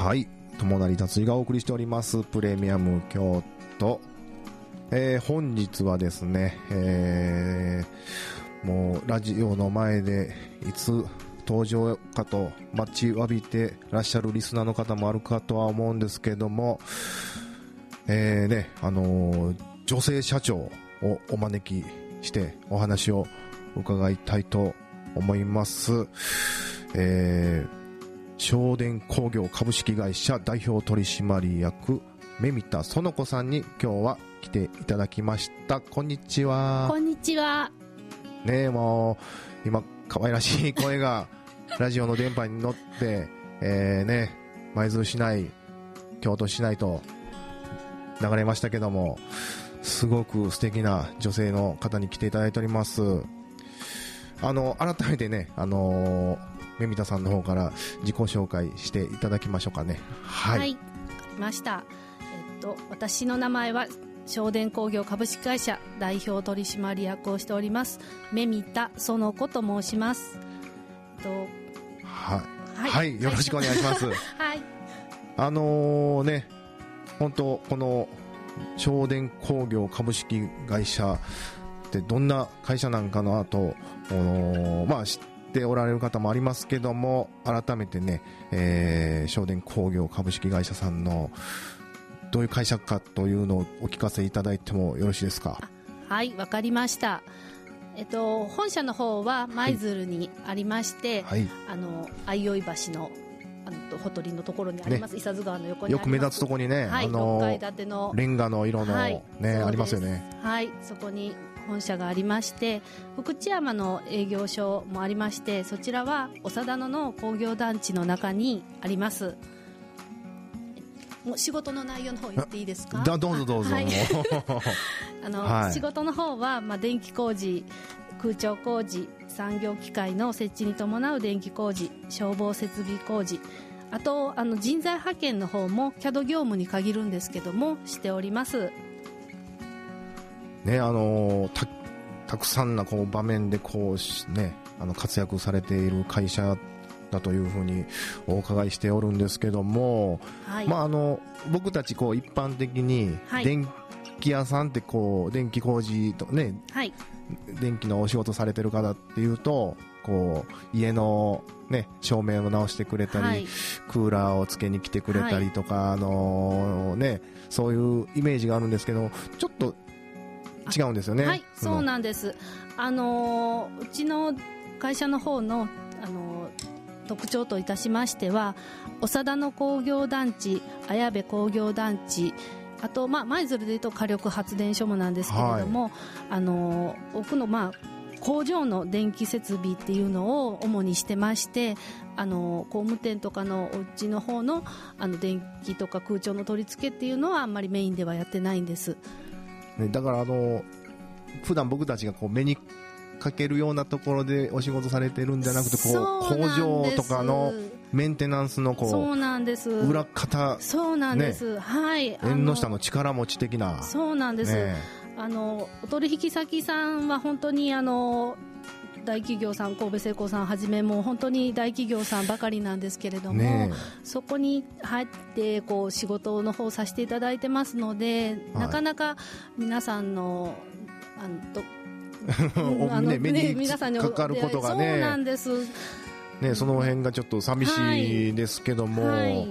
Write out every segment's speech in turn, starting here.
はい。友成達井がお送りしております。プレミアム京都、えー、本日はですね、えー、もうラジオの前でいつ登場かと待ちわびてらっしゃるリスナーの方もあるかとは思うんですけども、えーねあのー、女性社長をお招きしてお話を伺いたいと思います。えー正電工業株式会社代表取締役目見田園子さんに今日は来ていただきました。こんにちは。こんにちは。ねもう今可愛らしい声が ラジオの電波に乗って、えー、ね舞鶴市内京都市内と流れましたけどもすごく素敵な女性の方に来ていただいております。あの改めてねあのーめみたさんの方から自己紹介していただきましょうかね。はい、はい、ました。えっと私の名前は正電工業株式会社代表取締役をしておりますめみた園子と申します。えっとはい、はい、よろしくお願いします。はい。あのー、ね本当この正電工業株式会社ってどんな会社なんかなと、まあ、知っておられる方もありますけども改めてね、えー、正電工業株式会社さんのどういう会社かというのをお聞かせいただいてもよろしいですか？はいわかりました。えっと、本社の方は舞鶴にありまして、はい、あの相生橋のあのほとりのところにあります、ね、伊佐津川の横によく目立つところにね、はい、あの6階建てのレンガの色の、はい、ねありますよね。はいそこに本社がありまして福知山の営業所もありましてそちらは長田野の工業団地の中にあります。もう仕事の内容の方言っていいですか？どうぞどうぞ、はい、あの、はい、仕事の方は、まあ、電気工事空調工事産業機械の設置に伴う電気工事消防設備工事あとあの人材派遣の方も CAD 業務に限るんですけどもしておりますねあのたたくさんなこう場面でこう、ね、あの活躍されている会社だというふうにお伺いしておるんですけども、はい、まあ、あの僕たちこう一般的に電気屋さんってこう電気工事とね、はい、電気のお仕事されてる方っていうとこう家の、ね、照明を直してくれたり、はい、クーラーをつけに来てくれたりとか、あのね、そういうイメージがあるんですけどちょっと違うんですよね。はい、そうなんです。あのうちの会社の方のあの特徴といたしましては長田の工業団地綾部工業団地あと、まあ、舞鶴でいうと火力発電所もなんですけれども、はい、あの奥の、まあ、工場の電気設備っていうのを主にしてましてあの工務店とかのお家の方のあの電気とか空調の取り付けっていうのはあんまりメインではやってないんです。ね、だからあの普段僕たちがこう目にかけるようなところでお仕事されてるんじゃなくてこう工場とかのメンテナンスのこうそうなんです。裏方そうなんです、ね、はい。縁の下の力持ち的な。そうなんです、ね、あのお取引先さんは本当にあの大企業さん神戸製鋼さんはじめも本当に大企業さんばかりなんですけれども、ね、そこに入ってこう仕事の方させていただいてますので、はい、なかなか皆さんのあの とあの、ね、目にかかることがね、そうなんです。ね、その辺がちょっと寂しいですけども、はい、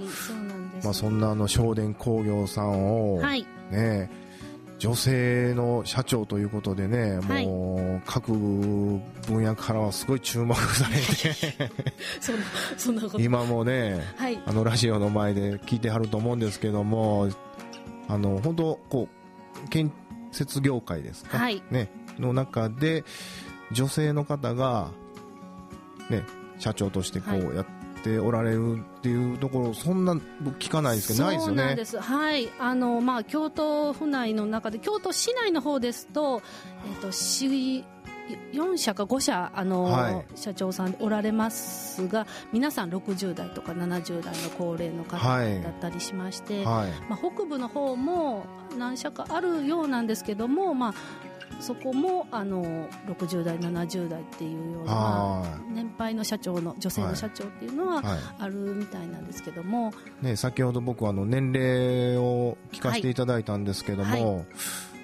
まあそんなあの正電工業さんを、はい、ね、女性の社長ということでね、はい、もう各分野からはすごい注目されて。そんなこと。今もね、はい、あのラジオの前で聞いてはると思うんですけどもあの本当こう建設業界ですか、はい、ね、の中で女性の方が、ね、社長としてこうやってておられるっていうところそんな聞かないですけどないですよ。ね。はい。あのまあ京都府内の中で京都市内の方ですとえっ、ー、と市4社か5社あの、はい、社長さんおられますが皆さん60代とか70代の高齢の方だったりしまして、はい。はい、まあ、北部の方も何社かあるようなんですけども、まあ、そこもあの60代70代っていうようなあ年配の社長の女性の社長っていうのはあるみたいなんですけども、ね、先ほど僕はあの年齢を聞かせていただいたんですけども、は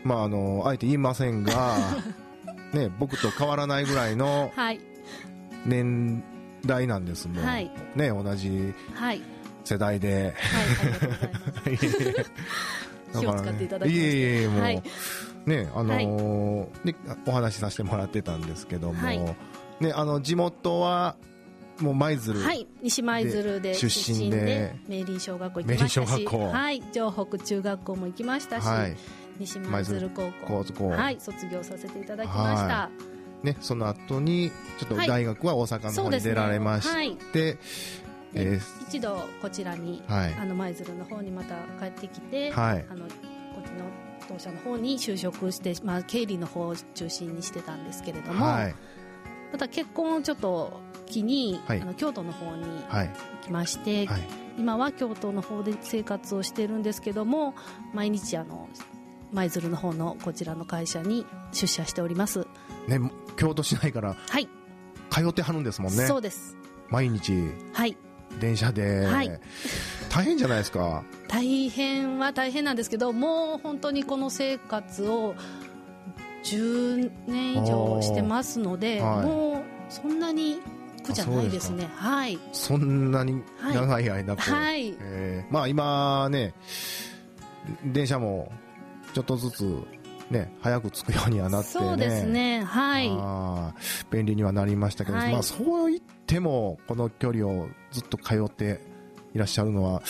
まああのあえて言いませんが、ね、僕と変わらないぐらいのはい。年代なんですもん、はい。ね、同じはい。世代で。はいありがとうございます。気を使っていただきまして。いえいえいえもう、はいねあのーねお話しさせてもらってたんですけども、はい。ねあの地元はもう舞鶴、はい、西舞鶴で出出身身でで明林小学校行きましたし明林小学校。はい、城北中学校も行きましたし、はい。西舞鶴高校。高校。はい。卒業させていただきました、はね、その後にちょっとはい。大学は大阪の方に出られまして、はい。でえ一度こちらに、はい。あの舞鶴の方にまた帰ってきて、はい。あのこっちの当社の方に就職して、まあ、経理の方を中心にしてたんですけれども、はいまた結婚をちょっと機に、はいあの京都の方に行きまして、はい今は京都の方で生活をしてるんですけども毎日あの舞鶴の方のこちらの会社に出社しておりますね、京都市内から、通ってはるんですもんねそうです毎日はい電車で、はい。大変じゃないですか。大変は大変なんですけどもう本当にこの生活を10年以上してますので、はい。もうそんなに苦じゃないですね。はい。そんなに長い間はい。えーまあ今ね電車もちょっとずつね早く着くようにはなってね。そうですね。はい。便利にはなりましたけど、はい。まあそう言ってもこの距離をずっと通っていらっしゃるのは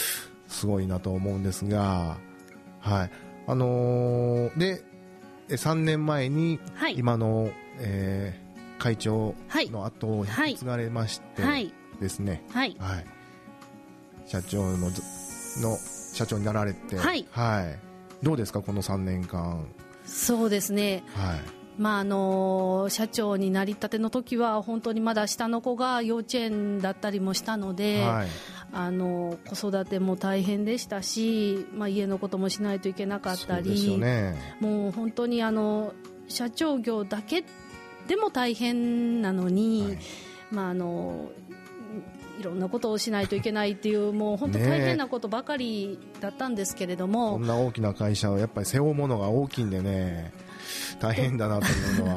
すごいなと思うんですがはい。あのーでえ3年前にはい。今の、えー会長はい。の後を引き継がれましてはい。ですね、はい。はい、社長のずの社長になられて、はい。どうですかこの3年間、そうですね。はいまああの社長になりたての時は本当にまだ下の子が幼稚園だったりもしたので、はい。あの子育ても大変でしたし、まあ、家のこともしないといけなかったり、ね。もう本当にあの社長業だけでも大変なのに、はい。まあ、あのいろんなことをしないといけないっていうもう本当大変なことばかりだったんですけれどこも、んな大きな会社をやっぱり背負うものが大きいんでね大変だなというのは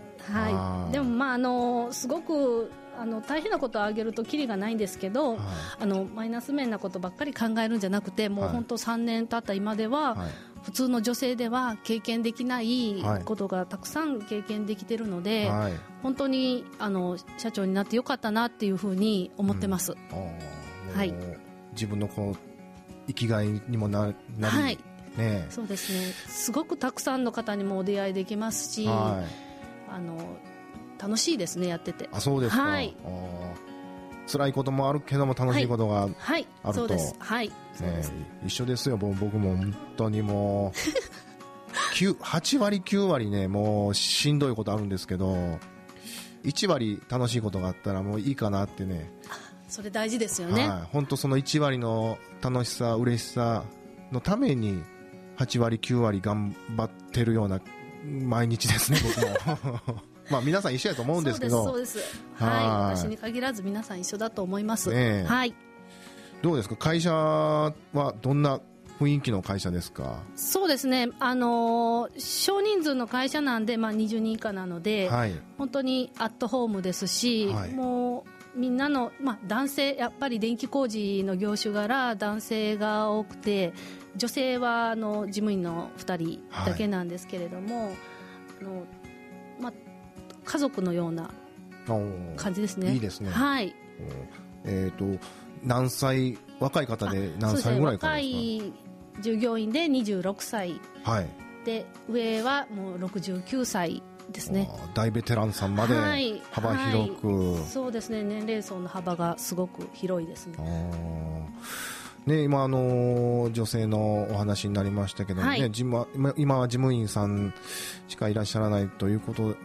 はい、でも、まあ、あのすごくあの大変なことを挙げるときりがないんですけど、はあのマイナス面なことばっかり考えるんじゃなくてもうはい。本当3年経った今では、はい。普通の女性では経験できないはい。ことがたくさん経験できてるので、はい。本当にあの社長になってよかったなっていうふうに思ってます、うはい。自分のこう生きがいにもななり、はいね。そうですね。すごくたくさんの方にもお出会いできますし、はい。あの楽しいですねやってて。あそうですか、はい。辛いこともあるけども楽しいことが、ねはい。あると。そうです。はい。そうです。一緒ですよ。僕僕も本当にもう 9 8割9割ねもうしんどいことあるんですけど1割楽しいことがあったらもういいかなってね。それ大事ですよね、はい、本当その1割の楽しさ嬉しさのために8割9割頑張ってるような毎日ですね僕も。まあ皆さん一緒やと思うんですけど。そうですそうです。はい。はい。私に限らず皆さん一緒だと思います、はい。どうですか？会社はどんな雰囲気の会社ですか？そうですね。あのー少人数の会社なんで、まあ、20人以下なので、はい。本当にアットホームですし、はい。もうみんなの、まあ、男性やっぱり電気工事の業種柄男性が多くて女性はあの事務員の2人だけなんですけれども、あのまあ、家族のような感じですね。いいですね。はい。えっ、と何歳若い方で何歳ぐらいかですい従業員で26歳。かはい。で上はもう69歳ですね。大ベテランさんまではい。幅広く、そうですね。年齢層の幅がすごく広いですね。ね、今、あのー女性のお話になりましたけどもね、はい。事務今今は事務員さんしかいらっしゃらないということ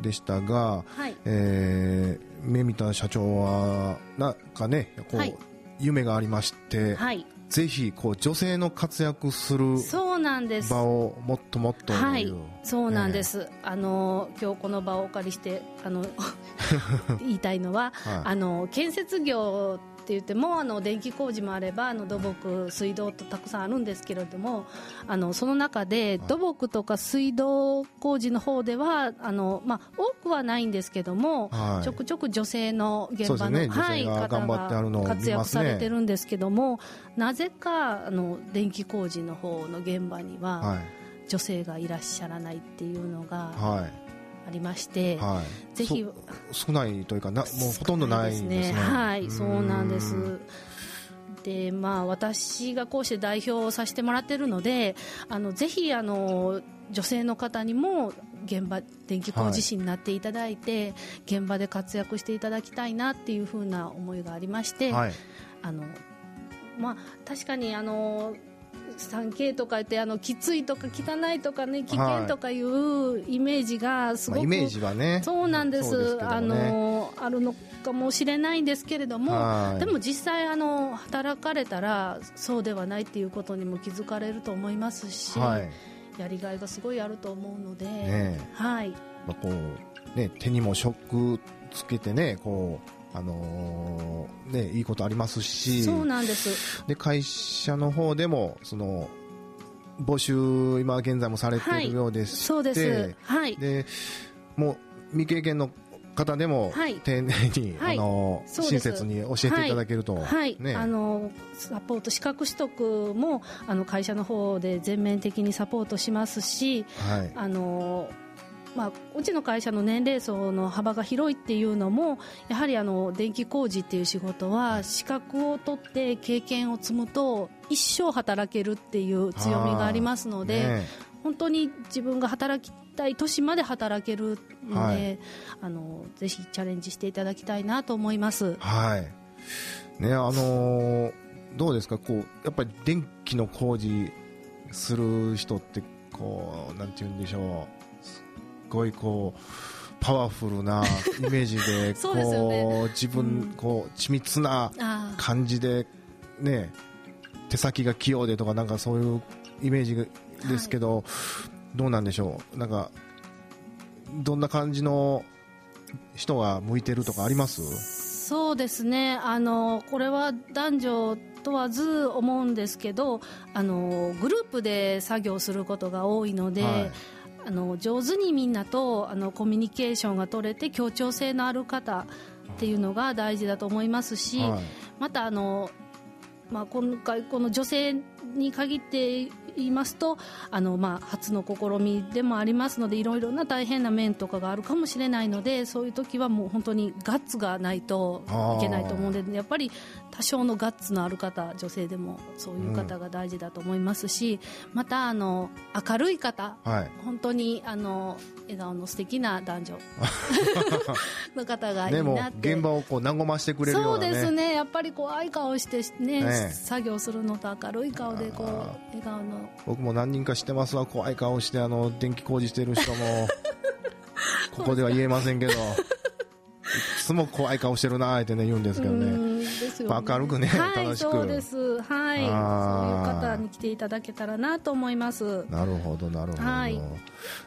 でしたが、はい。えー、目見た社長はなんかねこう、はい。夢がありまして、はいぜひこう女性の活躍する場をもっともっとはいそうなんです、あの今日この場をお借りしてあの 言いたいのは、はい、あの建設業って言ってもあの電気工事もあればあの土木、水道とたくさんあるんですけれどもあのその中で土木とか水道工事の方ではあの、まあ、多くはないんですけども、はい、ちょくちょく女性の現場の、ね、はい、方が活躍されてるんですけども、なぜかあの電気工事の方の現場には、女性がいらっしゃらないっていうのが、はいありまして、はい、ぜひ。少ないというかなもうほとんどないですね、ね、はいそうなんです。でまあ、私がこうして代表をさせてもらっているのであのぜひあの女性の方にも現場電気工事士になっていただいて、はい、現場で活躍していただきたいなっていうふうな思いがありまして、はい、あのまあ、確かにあの 3K とか言ってあのきついとか汚いとかね危険とかいうイメージがすごく、まあ、イメージはね。そうなんです、ね、あのあるのかもしれないんですけれどもでも実際あの働かれたらそうではないっていうことにも気づかれると思いますし、はい、やりがいがすごいあると思うので、ね、はい、まあ、こうね手にも職つけてねこうあのー、ね、いいことありますし。そうなんです。で会社の方でもその募集今現在もされてい。るようでして、はい、そうです、はい、でもう未経験の方でも丁寧に、はい、あの親切に教えていただけると、はい。ね、あのサポート資格取得もあの会社の方で全面的にサポートしますし、はい、あのまあ、うちの会社の年齢層の幅が広いっていうのもやはりあの電気工事っていう仕事は資格を取って経験を積むと一生働けるっていう強みがありますので、ね、本当に自分が働きたい年まで働けるので、はい、あのぜひチャレンジしていただきたいなと思います。はい。ねあのー、どうですか？こうやっぱり電気の工事する人ってこうなんて言うんでしょうごいこうパワフルな イメージでこうね、自分、こう緻密な感じで、ね、手先が器用でとかなんかそういうイメージですけど、はい、どうなんでしょう？なんかどんな感じの人が向いてるとかあります？そうですね。あのこれは男女問わず思うんですけどあのグループで作業することが多いので、はいあの上手にみんなとあのコミュニケーションが取れて協調性のある方っていうのが大事だと思いますし、はい、またあの、まあ、今回この女性に限って言いますとあの、まあ、初の試みでもありますのでいろいろな大変な面とかがあるかもしれないのでそういう時はもう本当にガッツがないといけないと思うのでやっぱり多少のガッツのある方女性でもそういう方が大事だと思いますし、うん、またあの明るい方、はい、本当にあの笑顔の素敵な男女。の方がいいなって、ね、現場をこう和ましてくれるね、そうですね。やっぱり怖い顔してね、ね、作業するのと明るい顔でこう笑顔の。僕も何人か知ってますわ。怖い顔してあの電気工事してる人も ここでは言えませんけど。いつも怖い顔してるなーってね言うんですけどね、ね、明るくね、はい、楽しく。そうです。はい。そういう方に来ていただけたらなと思います。なるほどなるほど、はい、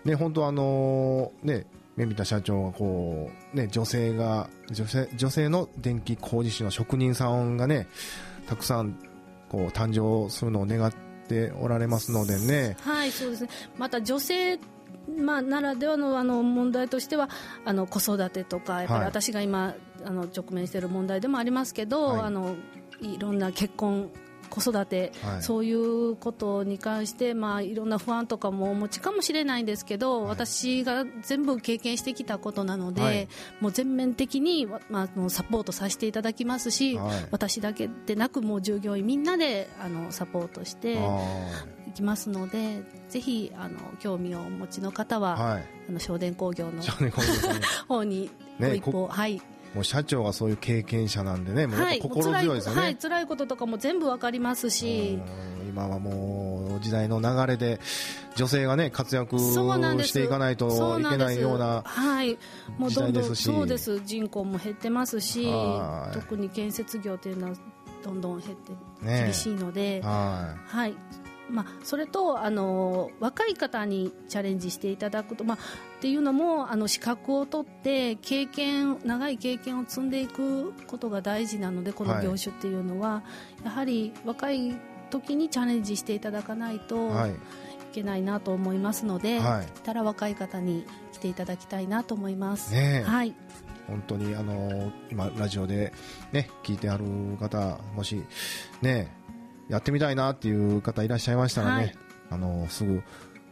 ね本当あのー、ねメミタ社長がこう、ね、女性が女性女性の電気工事士の職人さんがねたくさんこう誕生するのを願っておられますのでね。はいそうですね。また女性まあ、ならではのあの問題としてはあの子育てとかやっぱり私が今、はい、あの直面している問題でもありますけど、はい、あのいろんな結婚子育て、はい、そういうことに関して、まあ、いろんな不安とかもお持ちかもしれないんですけど、はい、私が全部経験してきたことなので、はい、もう全面的に、まあ、サポートさせていただきますし、私だけでなくもう従業員みんなであのサポートしていきますのでぜひあの興味をお持ちの方は、あの小電工業の方に。ご一報、ね、はい。もう社長がそういう経験者なんでね、もう心強いですよね。はい、辛いこととかも全部わかりますし、今はもう時代の流れで女性がね活躍していかないといけないようなはい。もうどんどんそうです。人口も減ってますし特に建設業というのはどんどん減ってね厳しいので、ははいまあ、それとあの若い方にチャレンジしていただくと、まあ、っていうのもあの資格を取って経験長い経験を積んでいくことが大事なのでこのはい業種っていうのは、やはり若い時にチャレンジしていただかないとい。はい。いけないなと思いますので、はいたら若い方に来ていただきたいなと思います。ねえはい本当にあの今ラジオでね聞いてある方もしねやってみたいなっていう方いらっしゃいましたらね、はいあのすぐ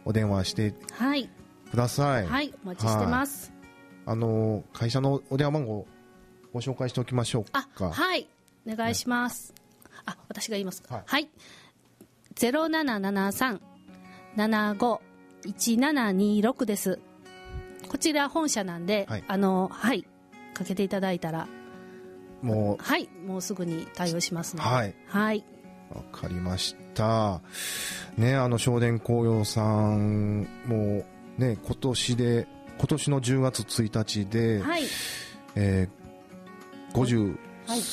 お電話してはい、ください。はい、お待ちしてます。あの会社のお電話番号ご紹介しておきましょうあ、か。はい、お願いします。あ、私が言いますか。はいはい。ゼロ七七三七五一七二六です。こちら本社なんで、はいあのはいかけていただいたらもはいもうすぐに対応しますので。はいはい。うわかりました。ねあの正殿紅葉さんもね今年で今年の10月1日で、はい。えー、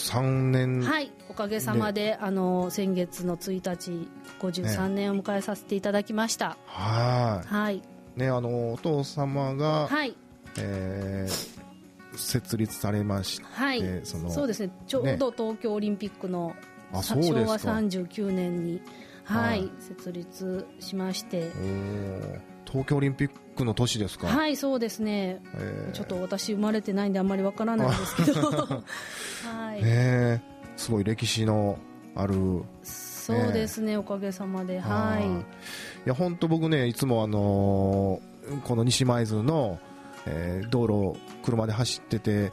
53年、はい、おかげさまで、あの先月の1日、53年を迎えさせていただきました。ははい、い。ね、あの、お父様が、はい、えー設立されまして、はい、そのそうですね、ちょうど東京オリンピックの。昭和39年に、はい、はい。設立しまして、東京オリンピックの年ですか。はい、そうですね、えー。ちょっと私、生まれてないんで、あんまりわからないんですけど、はい、ねすごい歴史のある、そうですね、おかげさまで、あはーいや、本当僕ね、いつもあのーこの西舞鶴の、えー道路を車で走ってて、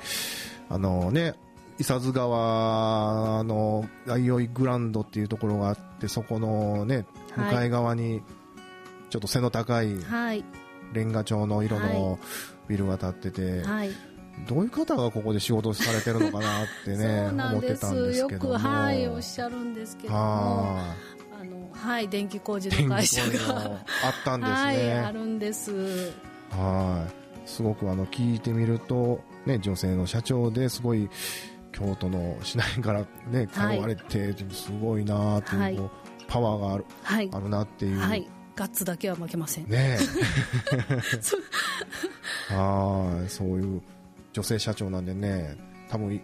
あのね、伊佐津川の相生グランドっていうところがあって、そこのね、向はいかい側に、ちょっと背の高いレンガ調の色はのビルが建ってて、はい。どういう方がここで仕事されてるのかなってね、思ってたんですよくけども。はいおっしゃるんですけどあのはい電気工事い。の会社があったんですね。はいあるんですはい。すごくあの聞いてみると、ね、女性の社長ですごい京都の市内からね、通われて、すごいなっていう、はい。パワーがあるはい。あるなっていう。はい。ガッツだけは負けません。ねえ。はい、そういう女性社長なんでね、多分い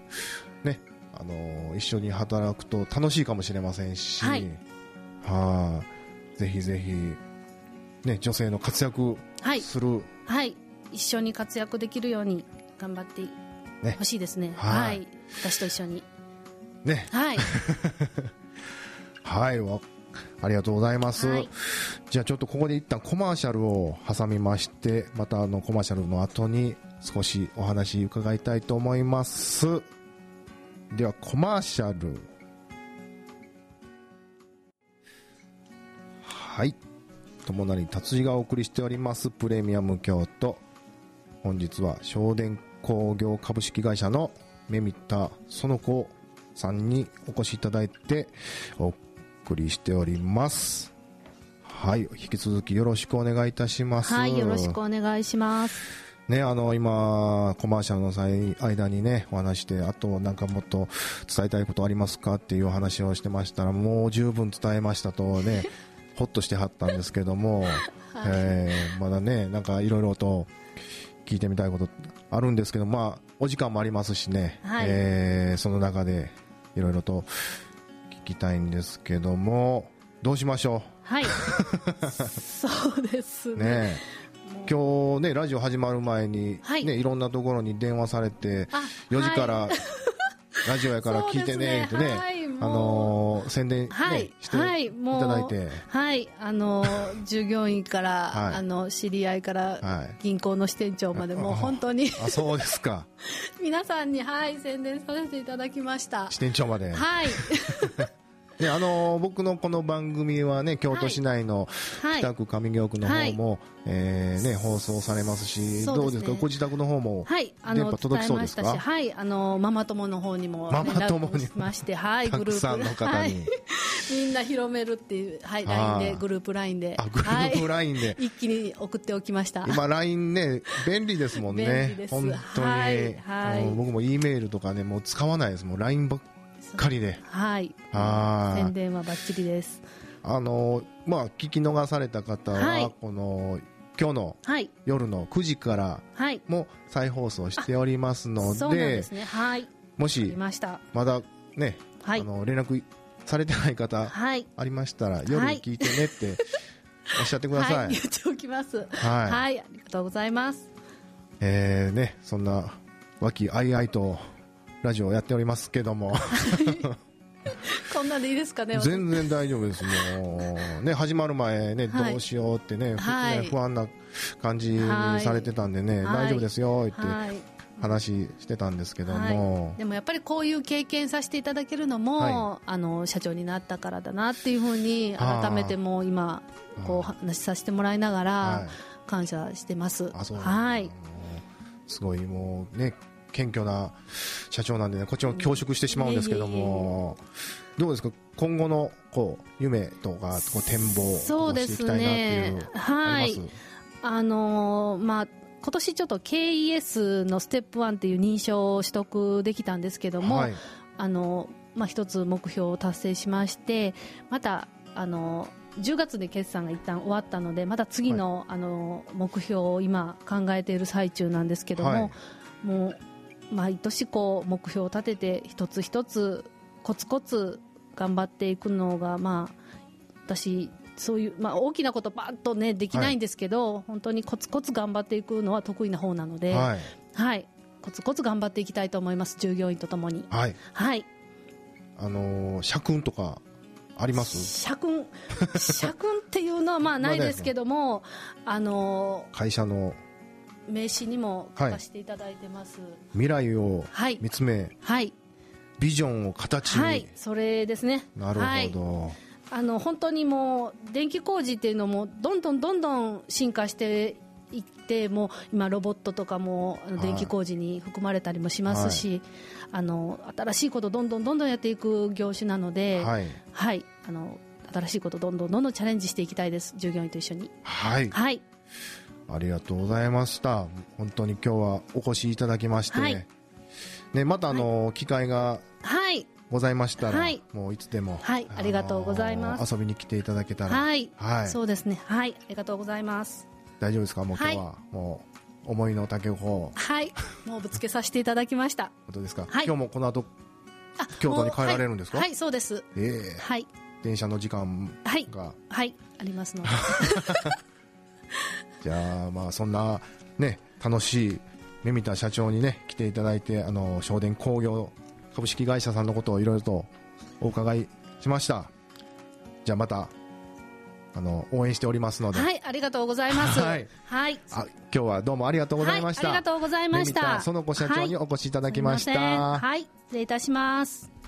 ね、あの一緒に働くと楽しいかもしれませんし、はい。はい。ぜひぜひ、ね、女性の活躍はい。する、はい。一緒に活躍できるように頑張ってね。ほしいですね。はい。はい私と一緒にね、はい はい、わありがとうございます。はいじゃあちょっとここで一旦コマーシャルを挟みまして、またあのコマーシャルの後に少しお話伺いたいと思います。ではコマーシャル。はい。友成達治がお送りしておりますプレミアム京都。本日は正電工業株式会社のメミタ園子さんにお越しいただいてお送りしております。はい。引き続きよろしくお願いいたします。はいよろしくお願いしますね、あの、今、コマーシャルの際、間にね、お話して、あと、なんかもっと伝えたいことありますかっていうお話をしてましたら、もう十分伝えましたとね、ほっとしてはったんですけども、えーまだね、なんかいろいろと聞いてみたいことあるんですけど、まあ、お時間もありますしね、はい。えーその中でいろいろと聞きたいんですけども、どうしましょはい。そうですう。ねね今日ね、ラジオ始まる前に、はい。ね、いろんなところに電話されて、あ4時から、はい。ラジオやから聞いてね、ってね、はいあのー宣伝、ねはいしてはいただいて、はいあの 従業員から、はい。あの知り合いから、はい。銀行の支店長までもう本当にあ、そうですか。皆さんにはい宣伝させていただきました。支店長まで。はい ね、あのー僕のこの番組はね、京都市内のはい。北区上京区の方も、えーね、放送されますし、どうですか？ご自宅の方も。はい、あの届きそうですか？たし、はい、あのママ友の方にもママ友にまして、はい、たくグループさんの方に。はい、みんな広めるっていう、はい、あ LINE ーでグループ LINE で、あ、グループはい、LINE で。一気に送っておきました。今 LINE ね、便利ですもんね。便利です。本当に。はい。はい。僕も E メールとかね、もう使わないです。もう LINE ばっっかりで。はい。はい宣伝はバッチリです。あの、まあ、聞き逃された方は、はいこの、今日のはい。夜の9時からはい。も再放送しておりますのそうで、ですね。はい。も見し、ました。まだね、はいあ。の、連絡されてない方、はい。ありましたら、夜に聞いてねって おっしゃってくださ。はいい。言っておきます。はい。はい。ありがとうございます。えー、ね、そんな、和気あいあいと、ラジオをやっておりますけども、こんなんでいいですかね。全然大丈夫です。もう、ね、始まる前ね、はい。どうしようってね、はい。ね不安な感じはいされてたんでね、はい。大丈夫ですよ、ってはい。話してたんですけども、でもやっぱりこういう経験させていただけるのも、はあの社長になったからだなっていうふうに改めてもう今こう話させてもらいながはらい。感謝してます。はい。すごいもうね、謙虚な社長なんでね、こっちも恐縮してしまうんですけども、どうですか、今後のこう夢とかこう展望そうですね。はい。あのーまあ今年ちょっと KES のステップ1っていう認証を取得できたんですけども、はい、あのまあ、一つ目標を達成しましてまたあの10月で決算が一旦終わったのでまた次の,、あの目標を今考えている最中なんですけども、はい。もう毎年こう目標を立てて一つ一つコツコツ頑張っていくのがまあ私そういう、まあ、大きなことばっとねできないんですけど、本当にコツコツ頑張っていくのは得意な方なので、はい、はい、コツコツ頑張っていきたいと思います従業員とともに。はい、はい。あのー社訓とかあります？社訓？社訓っていうのはまあないですけども、あの会社の名刺にも書かせていただいてます。未来をはい、見つめ、はい、ビジョンを形に、はい、それですね。なるはい。ほど、あの本当にもう電気工事っていうのもどんどんどんどん進化していってもう今ロボットとかも電気工事に含まれたりもしますし、あの新しいことどんどんどんどんやっていく業種なので、はい、はい、あの新しいことどんどんどんどんチャレンジしていきたいです。従業員と一緒に。はい、はいありがとうございました。本当に今日はお越しいただきまして、はい。ね、またあの、機会がはい。ございましたら、はい。もういつでも、はい。ありがとうございます。遊びに来ていただけたら、はい、はい。そうですね。はい。ありがとうございます。大丈夫ですか？もう今日は、もう思いの丈を。はい。もうぶつけさせていただきました。ことですか、はい。今日もこの後あ京都に帰られるんですか？はい、はい。そうです。ええ。はい。電車の時間はい。が、はい。ありますので じゃあまあそんなね楽しい目見た社長にね来ていただいてあの商電工業株式会社さんのことをいろいろとお伺いしました。じゃあまたあの応援しておりますので、はいありがとうございます。はい。はい。あ今日はどうもありがとうございました、はい、ありがとうございましたた園子社長にお越しいただきました、すいはい失礼いたします